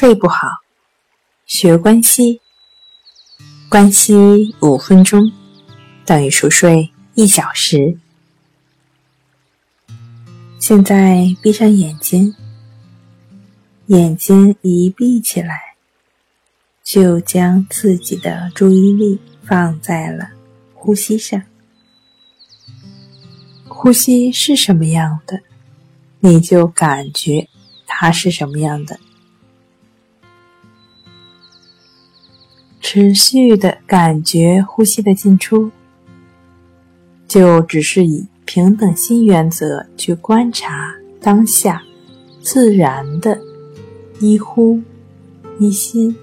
睡不好，学关西，关西五分钟等于熟睡一小时。现在闭上眼睛，眼睛一闭起来，就将自己的注意力放在了呼吸上。呼吸是什么样的，你就感觉它是什么样的。持续的感觉呼吸的进出，就只是以平等心原则去观察当下自然的一呼一吸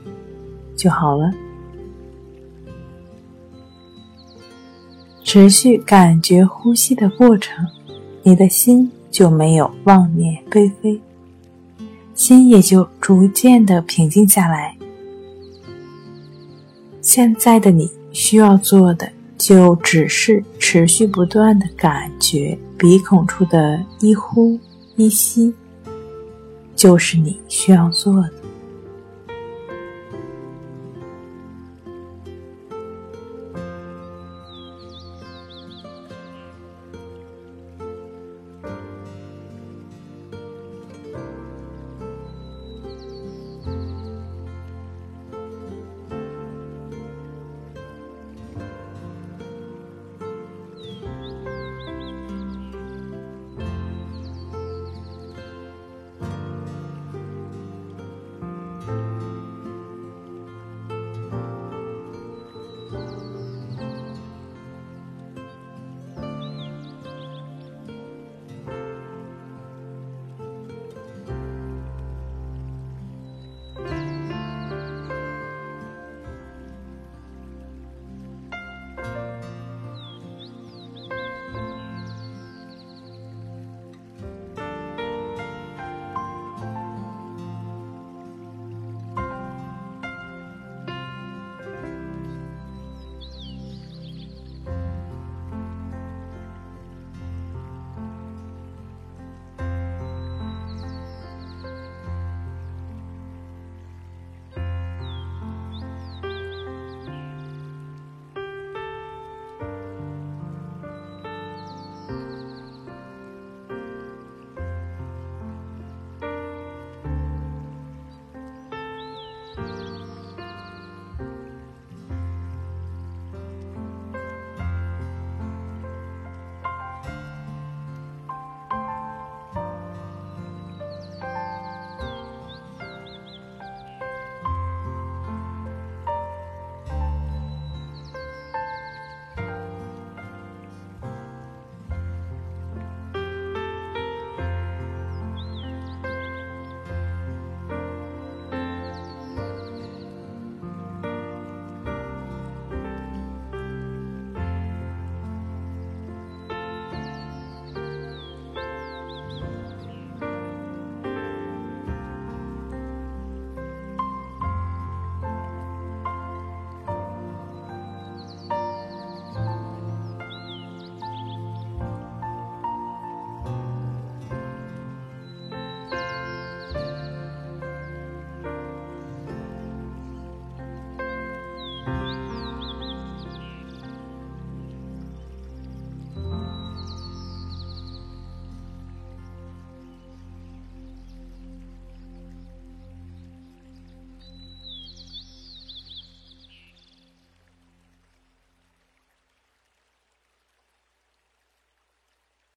就好了。持续感觉呼吸的过程，你的心就没有妄念纷飞，心也就逐渐的平静下来。现在的你需要做的，就只是持续不断的感觉鼻孔处的一呼一吸，就是你需要做的。